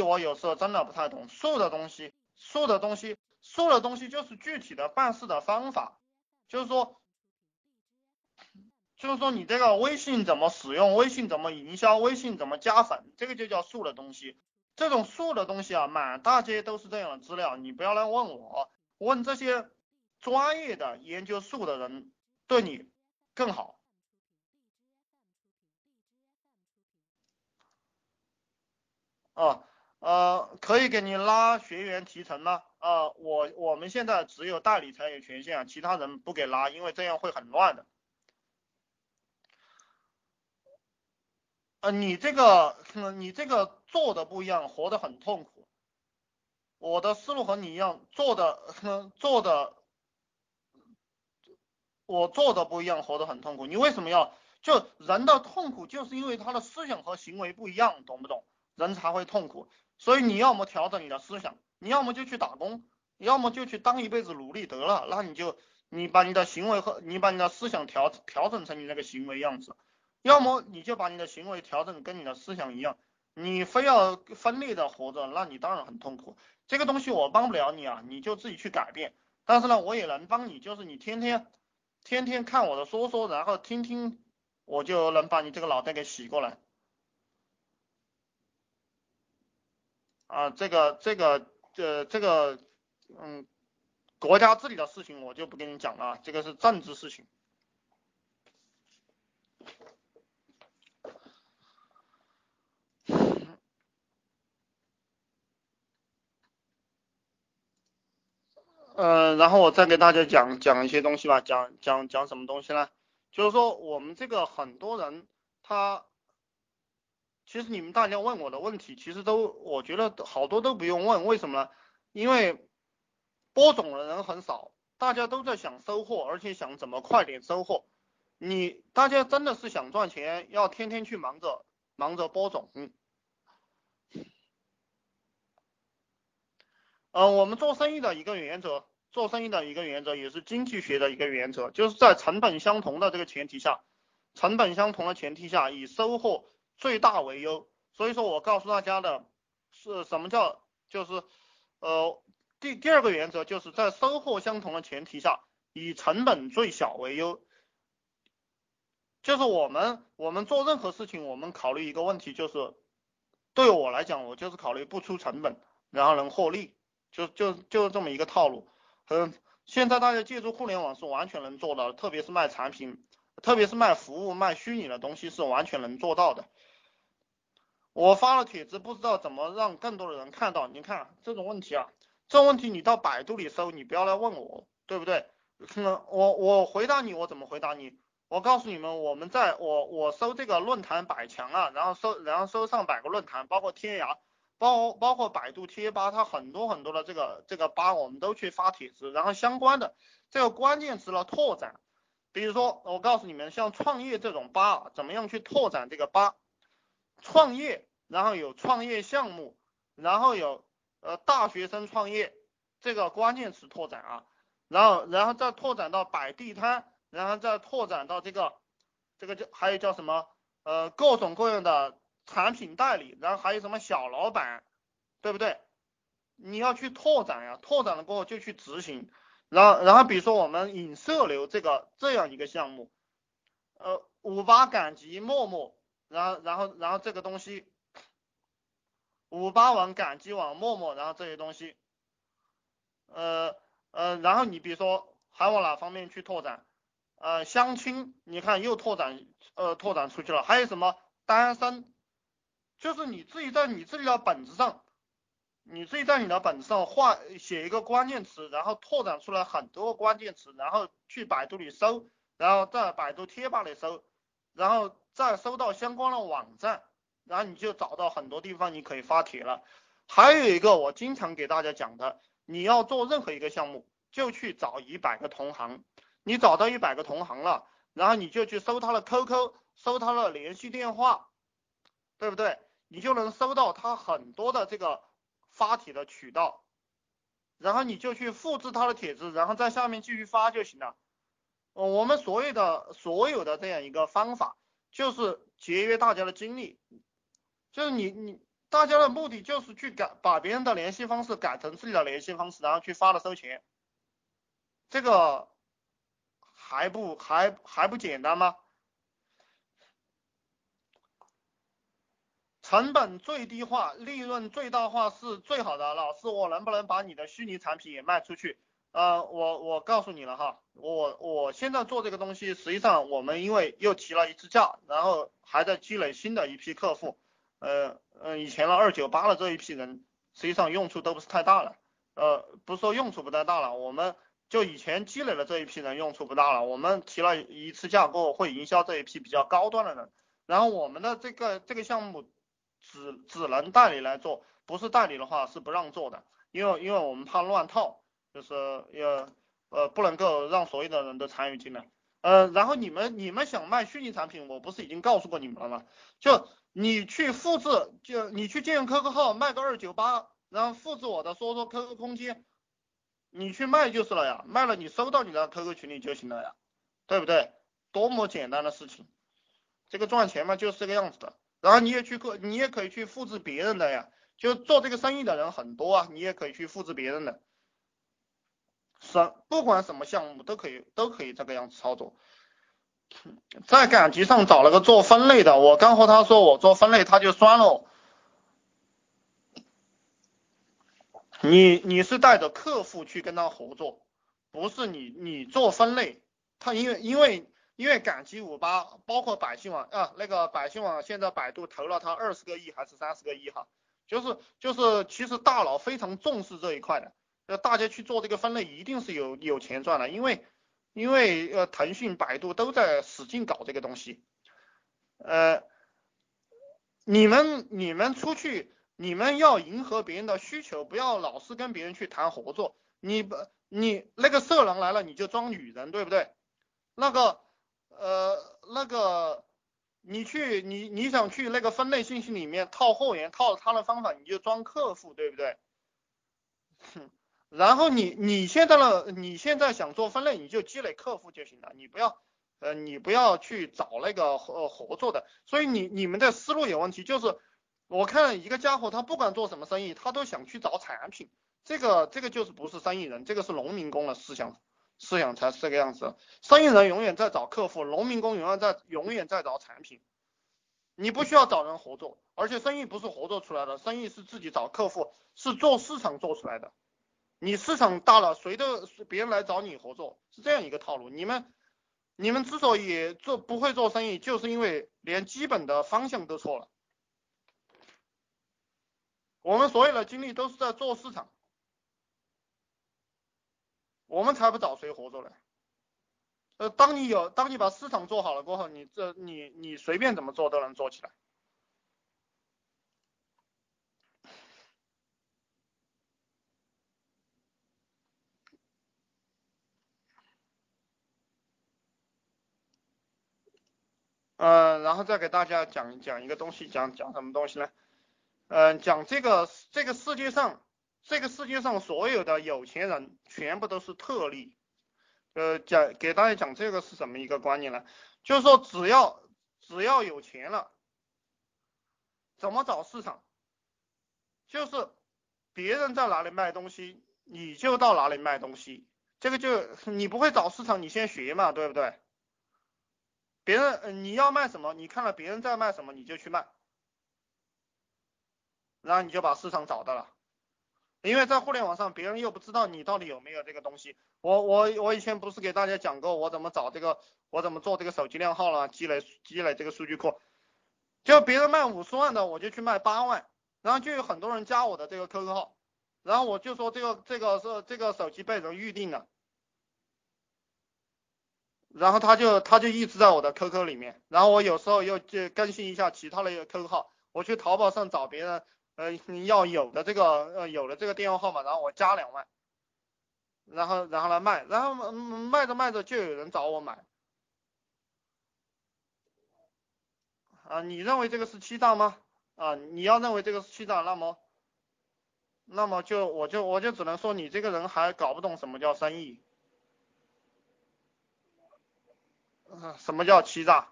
我有时候真的不太懂，术的东西，术的东西，术的东西就是具体的办事的方法，就是说，就是说你这个微信怎么使用，微信怎么营销，微信怎么加粉，这个就叫术的东西。这种术的东西啊，满大街都是这样的资料，你不要来问我，问这些专业的研究术的人对你更好。哦，呃，可以给你拉学员提成吗？呃，我我们现在只有代理才有权限，其他人不给拉，因为这样会很乱的。呃，你这个，你这个做的不一样，活得很痛苦。我的思路和你一样，做的，做的，我做的不一样，活得很痛苦。你为什么要？就人的痛苦，就是因为他的思想和行为不一样，懂不懂？人才会痛苦。所以你要么调整你的思想，你要么就去打工，要么就去当一辈子奴隶得了。那你就，你把你的行为和你把你的思想调调整成你那个行为样子。要么你就把你的行为调整跟你的思想一样，你非要分裂的活着，那你当然很痛苦。这个东西我帮不了你啊，你就自己去改变。但是呢，我也能帮你，就是你天天天天看我的说说，然后听听，我就能把你这个脑袋给洗过来。啊，这个这个这这个，嗯，国家治理的事情我就不跟你讲了，这个是政治事情。嗯，然后我再给大家讲讲一些东西吧，讲讲讲什么东西呢？就是说我们这个很多人他，其实你们大家问我的问题，其实都我觉得好多都不用问，为什么呢？因为播种的人很少，大家都在想收获，而且想怎么快点收获。你大家真的是想赚钱，要天天去忙着忙着播种。嗯，我们做生意的一个原则，做生意的一个原则，也是经济学的一个原则，就是在成本相同的这个前提下，成本相同的前提下，以收获最大为优。所以说我告诉大家的是什么叫，就是呃第第二个原则，就是在收获相同的前提下，以成本最小为优。就是我们我们做任何事情，我们考虑一个问题，就是对我来讲，我就是考虑不出成本，然后能获利。就就就是这么一个套路，嗯，现在大家借助互联网是完全能做到的，特别是卖产品，特别是卖服务、卖虚拟的东西是完全能做到的。我发了帖子，不知道怎么让更多的人看到。你看这种问题啊，这种问题你到百度里搜，你不要来问我，对不对？我我回答你，我怎么回答你？我告诉你们，我们在我我搜这个论坛百强啊，然后搜然后搜上百个论坛，包括天涯。包包括百度贴吧，它很多很多的这个这个吧，我们都去发帖子，然后相关的这个关键词的拓展，比如说我告诉你们，像创业这种吧，怎么样去拓展这个吧？创业，然后有创业项目，然后有呃大学生创业这个关键词拓展啊，然后然后再拓展到摆地摊，然后再拓展到这个这个叫还有叫什么呃各种各样的。产品代理，然后还有什么小老板，对不对？你要去拓展呀，拓展了过后就去执行。然后，然后比如说我们引射流这个这样一个项目，呃，五八赶集、陌陌，然后，然后，然后这个东西，五八网、赶集网、陌陌，然后这些东西，呃，呃，然后你比如说还往哪方面去拓展？呃，相亲，你看又拓展，呃，拓展出去了。还有什么单身？就是你自己在你自己的本子上，你自己在你的本子上画写一个关键词，然后拓展出来很多关键词，然后去百度里搜，然后在百度贴吧里搜，然后再搜到相关的网站，然后你就找到很多地方你可以发帖了。还有一个我经常给大家讲的，你要做任何一个项目，就去找一百个同行，你找到一百个同行了，然后你就去搜他的 QQ，搜他的联系电话。对不对？你就能搜到他很多的这个发帖的渠道，然后你就去复制他的帖子，然后在下面继续发就行了。我们所有的所有的这样一个方法，就是节约大家的精力，就是你你大家的目的就是去改把别人的联系方式改成自己的联系方式，然后去发了收钱，这个还不还还不简单吗？成本最低化，利润最大化是最好的。老师，我能不能把你的虚拟产品也卖出去？呃，我我告诉你了哈，我我现在做这个东西，实际上我们因为又提了一次价，然后还在积累新的一批客户，呃呃，以前的二九八的这一批人，实际上用处都不是太大了，呃，不是说用处不太大了，我们就以前积累的这一批人用处不大了，我们提了一次价过后会营销这一批比较高端的人，然后我们的这个这个项目只只能代理来做，不是代理的话是不让做的，因为因为我们怕乱套。就是要呃不能够让所有的人都参与进来，呃，然后你们你们想卖虚拟产品，我不是已经告诉过你们了吗？就你去复制，就你去借用 QQ 号卖个二九八，然后复制我的说说 QQ 空间，你去卖就是了呀，卖了你收到你的 QQ 群里就行了呀，对不对？多么简单的事情，这个赚钱嘛就是这个样子的。然后你也去可你也可以去复制别人的呀，就做这个生意的人很多啊，你也可以去复制别人的。什不管什么项目都可以都可以这个样子操作，在赶集上找了个做分类的，我刚和他说我做分类他就酸了。你你是带着客户去跟他合作，不是你你做分类，他因为因为因为赶集五八包括百姓网啊那个百姓网现在百度投了他二十个亿还是三十个亿哈，就是就是其实大佬非常重视这一块的。呃，大家去做这个分类，一定是有有钱赚的，因为因为呃，腾讯、百度都在使劲搞这个东西。呃，你们你们出去，你们要迎合别人的需求，不要老是跟别人去谈合作。你不，你那个色狼来了，你就装女人，对不对？那个呃那个，你去你你想去那个分类信息里面套货源，套他的方法，你就装客户，对不对？哼。然后你你现在呢？你现在想做分类，你就积累客户就行了，你不要呃你不要去找那个合合作的。所以你你们的思路有问题，就是我看一个家伙他不管做什么生意，他都想去找产品，这个这个就是不是生意人，这个是农民工的思想思想才是这个样子。生意人永远在找客户，农民工永远在永远在找产品。你不需要找人合作，而且生意不是合作出来的，生意是自己找客户，是做市场做出来的。你市场大了，谁都别人来找你合作，是这样一个套路。你们你们之所以做不会做生意，就是因为连基本的方向都错了。我们所有的精力都是在做市场，我们才不找谁合作呢。呃，当你有当你把市场做好了过后，你这你你随便怎么做都能做起来。嗯，然后再给大家讲讲一个东西，讲讲什么东西呢？嗯，讲这个这个世界上，这个世界上所有的有钱人全部都是特例。呃，讲给大家讲这个是什么一个观念呢？就是说只要只要有钱了，怎么找市场？就是别人在哪里卖东西，你就到哪里卖东西。这个就你不会找市场，你先学嘛，对不对？别人，你要卖什么？你看了别人在卖什么，你就去卖，然后你就把市场找到了。因为在互联网上，别人又不知道你到底有没有这个东西。我我我以前不是给大家讲过，我怎么找这个，我怎么做这个手机靓号了，积累积累这个数据库。就别人卖五十万的，我就去卖八万，然后就有很多人加我的这个 QQ 号，然后我就说这个这个是这个手机被人预定了。然后他就他就一直在我的 QQ 里面，然后我有时候又就更新一下其他的 QQ 号，我去淘宝上找别人，呃你要有的这个呃有的这个电话号码，然后我加两万，然后然后来卖，然后卖着卖着就有人找我买，啊你认为这个是欺诈吗？啊你要认为这个是欺诈，那么那么就我就我就只能说你这个人还搞不懂什么叫生意。什么叫欺诈？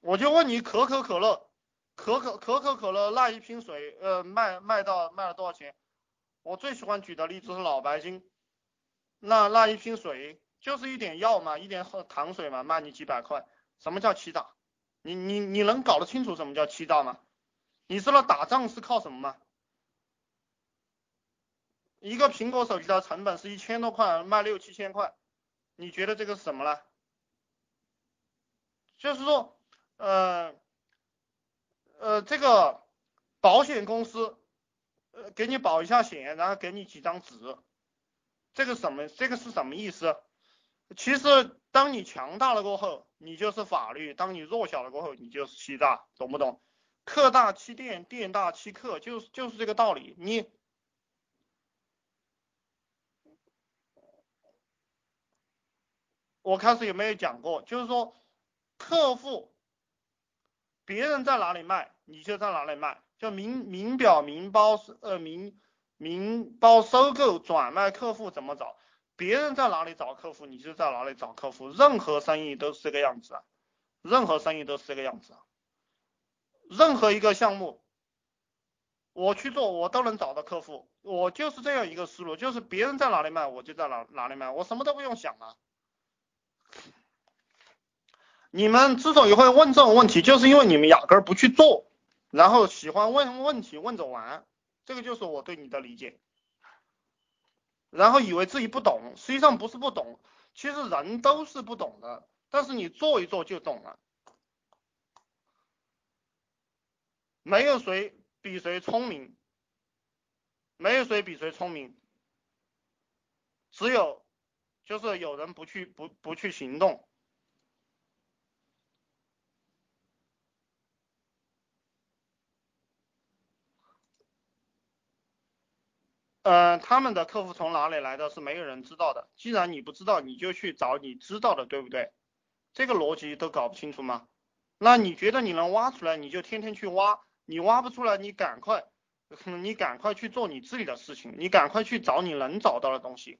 我就问你，可口可乐可可可口可乐那一瓶水，呃，卖卖到卖了多少钱？我最喜欢举的例子是脑白金，那那一瓶水就是一点药嘛，一点糖水嘛，卖你几百块。什么叫欺诈？你你你能搞得清楚什么叫欺诈吗？你知道打仗是靠什么吗？一个苹果手机的成本是一千多块，卖六七千块，你觉得这个是什么呢？就是说，呃，呃，这个保险公司，呃，给你保一下险，然后给你几张纸，这个什么？这个是什么意思？其实，当你强大了过后，你就是法律；当你弱小了过后，你就是欺诈，懂不懂？客大欺店，店大欺客，就是就是这个道理。你，我开始有没有讲过？就是说。客户，别人在哪里卖，你就在哪里卖。就名名表、名包呃名名包收购转卖，客户怎么找？别人在哪里找客户，你就在哪里找客户。任何生意都是这个样子啊，任何生意都是这个样子啊。任何一个项目，我去做，我都能找到客户。我就是这样一个思路，就是别人在哪里卖，我就在哪哪里卖，我什么都不用想啊。你们之所以会问这种问题，就是因为你们压根儿不去做，然后喜欢问问题问着玩，这个就是我对你的理解。然后以为自己不懂，实际上不是不懂，其实人都是不懂的，但是你做一做就懂了。没有谁比谁聪明，没有谁比谁聪明，只有就是有人不去不不去行动。嗯，他们的客户从哪里来的是没有人知道的。既然你不知道，你就去找你知道的，对不对？这个逻辑都搞不清楚吗？那你觉得你能挖出来，你就天天去挖；你挖不出来，你赶快，你赶快去做你自己的事情，你赶快去找你能找到的东西。